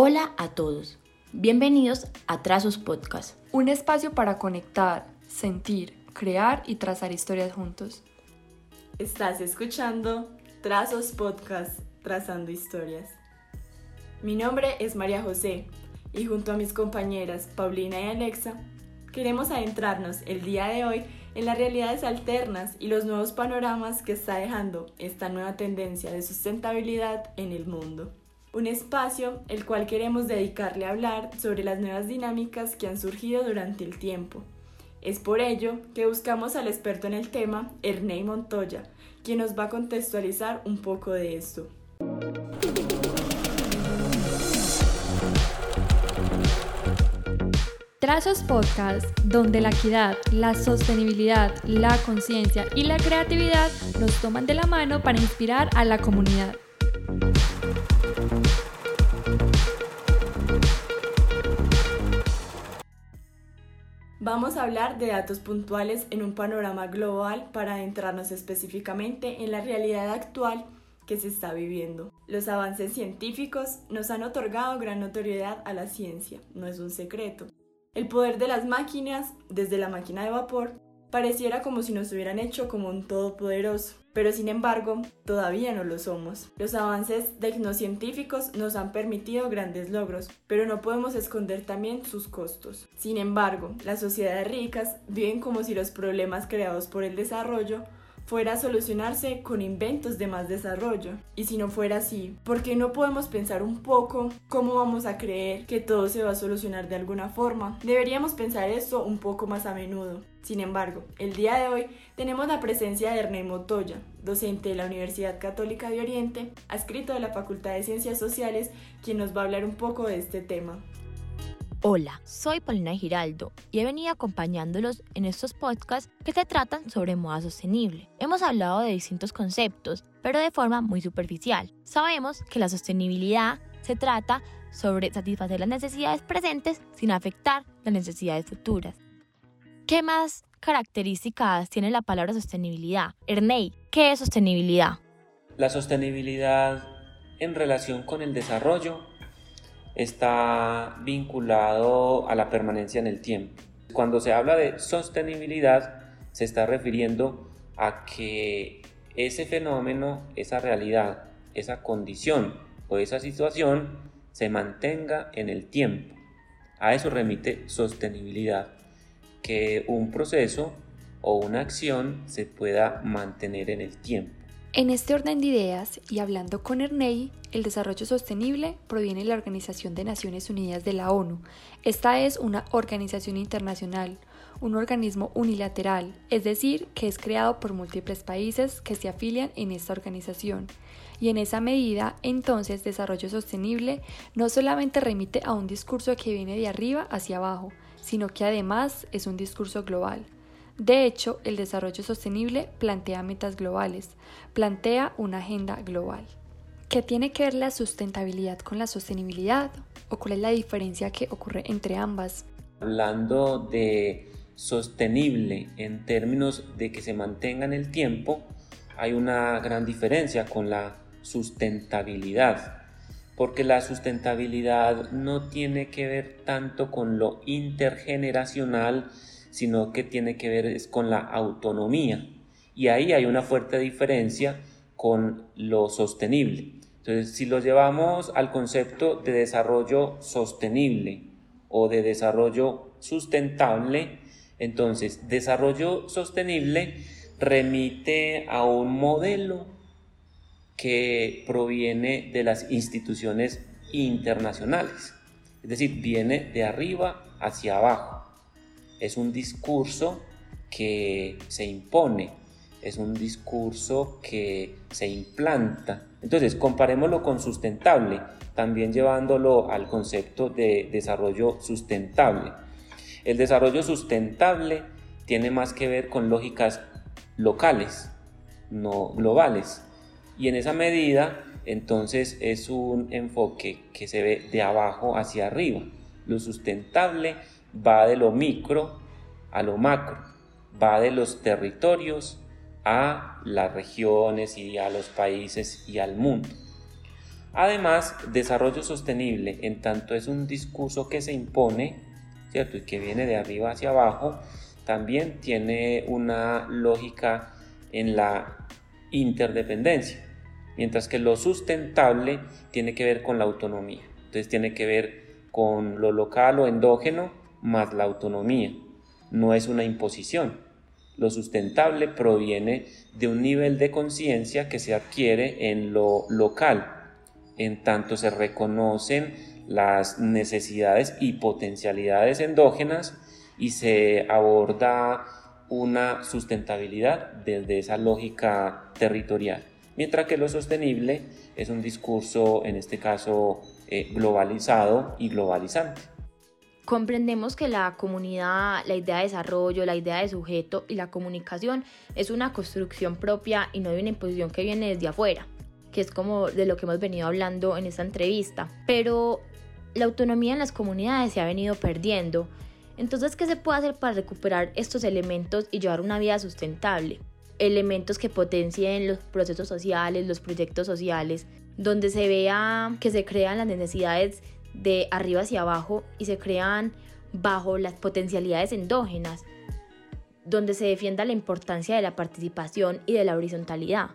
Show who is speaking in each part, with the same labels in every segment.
Speaker 1: Hola a todos, bienvenidos a Trazos Podcast.
Speaker 2: Un espacio para conectar, sentir, crear y trazar historias juntos.
Speaker 3: Estás escuchando Trazos Podcast, Trazando Historias. Mi nombre es María José y junto a mis compañeras Paulina y Alexa queremos adentrarnos el día de hoy en las realidades alternas y los nuevos panoramas que está dejando esta nueva tendencia de sustentabilidad en el mundo. Un espacio el cual queremos dedicarle a hablar sobre las nuevas dinámicas que han surgido durante el tiempo. Es por ello que buscamos al experto en el tema, Ernei Montoya, quien nos va a contextualizar un poco de esto.
Speaker 2: Trazos Podcast, donde la equidad, la sostenibilidad, la conciencia y la creatividad nos toman de la mano para inspirar a la comunidad.
Speaker 3: Vamos a hablar de datos puntuales en un panorama global para adentrarnos específicamente en la realidad actual que se está viviendo. Los avances científicos nos han otorgado gran notoriedad a la ciencia, no es un secreto. El poder de las máquinas, desde la máquina de vapor, pareciera como si nos hubieran hecho como un todopoderoso, pero sin embargo, todavía no lo somos. Los avances tecnocientíficos nos han permitido grandes logros, pero no podemos esconder también sus costos. Sin embargo, las sociedades ricas viven como si los problemas creados por el desarrollo fuera a solucionarse con inventos de más desarrollo. Y si no fuera así, ¿por qué no podemos pensar un poco cómo vamos a creer que todo se va a solucionar de alguna forma? Deberíamos pensar esto un poco más a menudo. Sin embargo, el día de hoy tenemos la presencia de Ernei Motoya, docente de la Universidad Católica de Oriente, adscrito de la Facultad de Ciencias Sociales, quien nos va a hablar un poco de este tema.
Speaker 1: Hola, soy Paulina Giraldo y he venido acompañándolos en estos podcasts que se tratan sobre moda sostenible. Hemos hablado de distintos conceptos, pero de forma muy superficial. Sabemos que la sostenibilidad se trata sobre satisfacer las necesidades presentes sin afectar las necesidades futuras. ¿Qué más características tiene la palabra sostenibilidad? Ernei, ¿qué es sostenibilidad?
Speaker 4: La sostenibilidad en relación con el desarrollo está vinculado a la permanencia en el tiempo. Cuando se habla de sostenibilidad, se está refiriendo a que ese fenómeno, esa realidad, esa condición o esa situación se mantenga en el tiempo. A eso remite sostenibilidad, que un proceso o una acción se pueda mantener en el tiempo.
Speaker 2: En este orden de ideas y hablando con Ernei, el desarrollo sostenible proviene de la Organización de Naciones Unidas de la ONU. Esta es una organización internacional, un organismo unilateral, es decir, que es creado por múltiples países que se afilian en esta organización. Y en esa medida, entonces, desarrollo sostenible no solamente remite a un discurso que viene de arriba hacia abajo, sino que además es un discurso global. De hecho, el desarrollo sostenible plantea metas globales, plantea una agenda global. ¿Qué tiene que ver la sustentabilidad con la sostenibilidad? ¿O cuál es la diferencia que ocurre entre ambas?
Speaker 4: Hablando de sostenible en términos de que se mantenga en el tiempo, hay una gran diferencia con la sustentabilidad, porque la sustentabilidad no tiene que ver tanto con lo intergeneracional, sino que tiene que ver es con la autonomía. Y ahí hay una fuerte diferencia con lo sostenible. Entonces, si lo llevamos al concepto de desarrollo sostenible o de desarrollo sustentable, entonces desarrollo sostenible remite a un modelo que proviene de las instituciones internacionales. Es decir, viene de arriba hacia abajo es un discurso que se impone, es un discurso que se implanta. Entonces, comparémoslo con sustentable, también llevándolo al concepto de desarrollo sustentable. El desarrollo sustentable tiene más que ver con lógicas locales, no globales. Y en esa medida, entonces, es un enfoque que se ve de abajo hacia arriba. Lo sustentable va de lo micro a lo macro, va de los territorios a las regiones y a los países y al mundo. Además, desarrollo sostenible, en tanto es un discurso que se impone, ¿cierto? Y que viene de arriba hacia abajo, también tiene una lógica en la interdependencia, mientras que lo sustentable tiene que ver con la autonomía. Entonces tiene que ver con lo local o endógeno más la autonomía. No es una imposición. Lo sustentable proviene de un nivel de conciencia que se adquiere en lo local, en tanto se reconocen las necesidades y potencialidades endógenas y se aborda una sustentabilidad desde esa lógica territorial. Mientras que lo sostenible es un discurso, en este caso, eh, globalizado y globalizante.
Speaker 1: Comprendemos que la comunidad, la idea de desarrollo, la idea de sujeto y la comunicación es una construcción propia y no de una imposición que viene desde afuera, que es como de lo que hemos venido hablando en esta entrevista. Pero la autonomía en las comunidades se ha venido perdiendo entonces, ¿qué se puede hacer para recuperar estos elementos y llevar una vida sustentable? Elementos que potencien los procesos sociales, los proyectos sociales, donde se vea que se crean las necesidades de arriba hacia abajo y se crean bajo las potencialidades endógenas, donde se defienda la importancia de la participación y de la horizontalidad.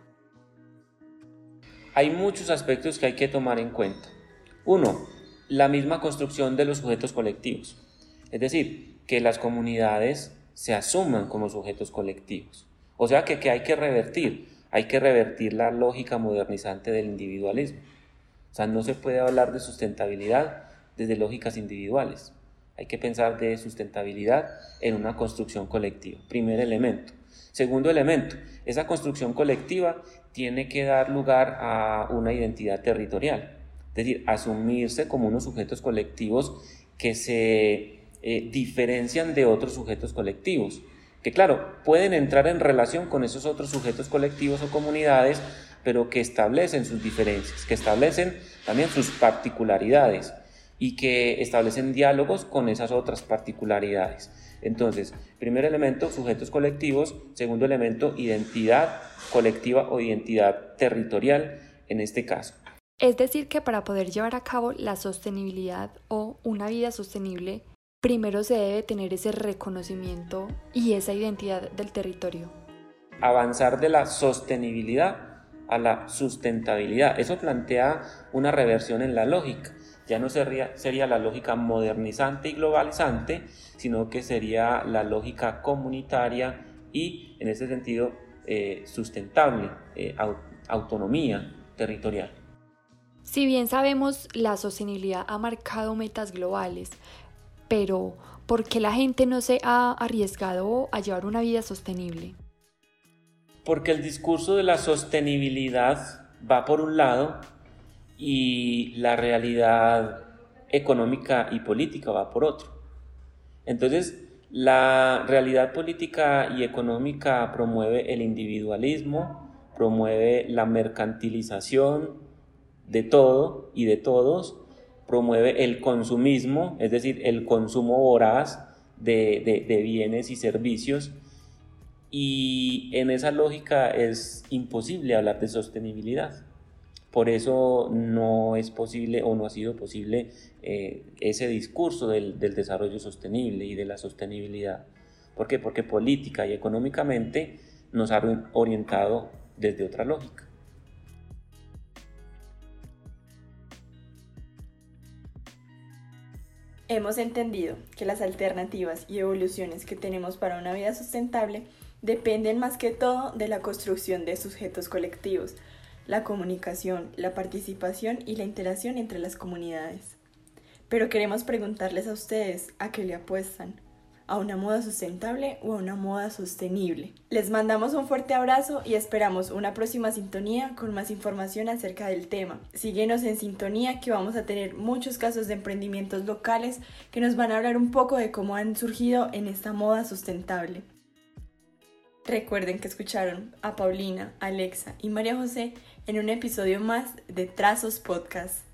Speaker 4: Hay muchos aspectos que hay que tomar en cuenta. Uno, la misma construcción de los sujetos colectivos. Es decir, que las comunidades se asuman como sujetos colectivos. O sea que, hay que revertir, hay que revertir la lógica modernizante del individualismo. O sea, no se puede hablar de sustentabilidad desde lógicas individuales. Hay que pensar de sustentabilidad en una construcción colectiva. Primer elemento. Segundo elemento, esa construcción colectiva tiene que dar lugar a una identidad territorial. Es decir, asumirse como unos sujetos colectivos que se eh, diferencian de otros sujetos colectivos, que claro, pueden entrar en relación con esos otros sujetos colectivos o comunidades, pero que establecen sus diferencias, que establecen también sus particularidades y que establecen diálogos con esas otras particularidades. Entonces, primer elemento, sujetos colectivos, segundo elemento, identidad colectiva o identidad territorial en este caso.
Speaker 2: Es decir, que para poder llevar a cabo la sostenibilidad o una vida sostenible, primero se debe tener ese reconocimiento y esa identidad del territorio.
Speaker 4: Avanzar de la sostenibilidad a la sustentabilidad. Eso plantea una reversión en la lógica. Ya no sería, sería la lógica modernizante y globalizante, sino que sería la lógica comunitaria y, en ese sentido, eh, sustentable, eh, autonomía territorial.
Speaker 2: Si bien sabemos la sostenibilidad ha marcado metas globales, pero ¿por qué la gente no se ha arriesgado a llevar una vida sostenible?
Speaker 4: Porque el discurso de la sostenibilidad va por un lado y la realidad económica y política va por otro. Entonces, la realidad política y económica promueve el individualismo, promueve la mercantilización de todo y de todos, promueve el consumismo, es decir, el consumo voraz de, bienes y servicios. Y en esa lógica es imposible hablar de sostenibilidad. Por eso no es posible o no ha sido posible eh, ese discurso del, del, desarrollo sostenible y de la sostenibilidad. ¿Por qué? Porque política y económicamente nos ha orientado desde otra lógica.
Speaker 3: Hemos entendido que las alternativas y evoluciones que tenemos para una vida sustentable dependen más que todo de la construcción de sujetos colectivos, la comunicación, la participación y la interacción entre las comunidades. Pero queremos preguntarles a ustedes a qué le apuestan, a una moda sustentable o a una moda sostenible. Les mandamos un fuerte abrazo y esperamos una próxima sintonía con más información acerca del tema. Síguenos en sintonía que vamos a tener muchos casos de emprendimientos locales que nos van a hablar un poco de cómo han surgido en esta moda sustentable. Recuerden que escucharon a Paulina, Alexa y María José en un episodio más de Trazos Podcast.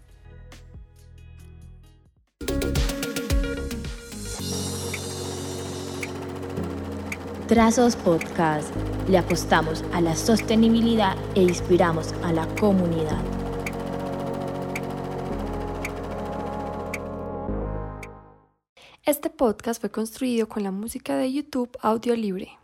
Speaker 1: Trazos Podcast. Le apostamos a la sostenibilidad e inspiramos a la comunidad.
Speaker 2: Este podcast fue construido con la música de YouTube Audio Libre.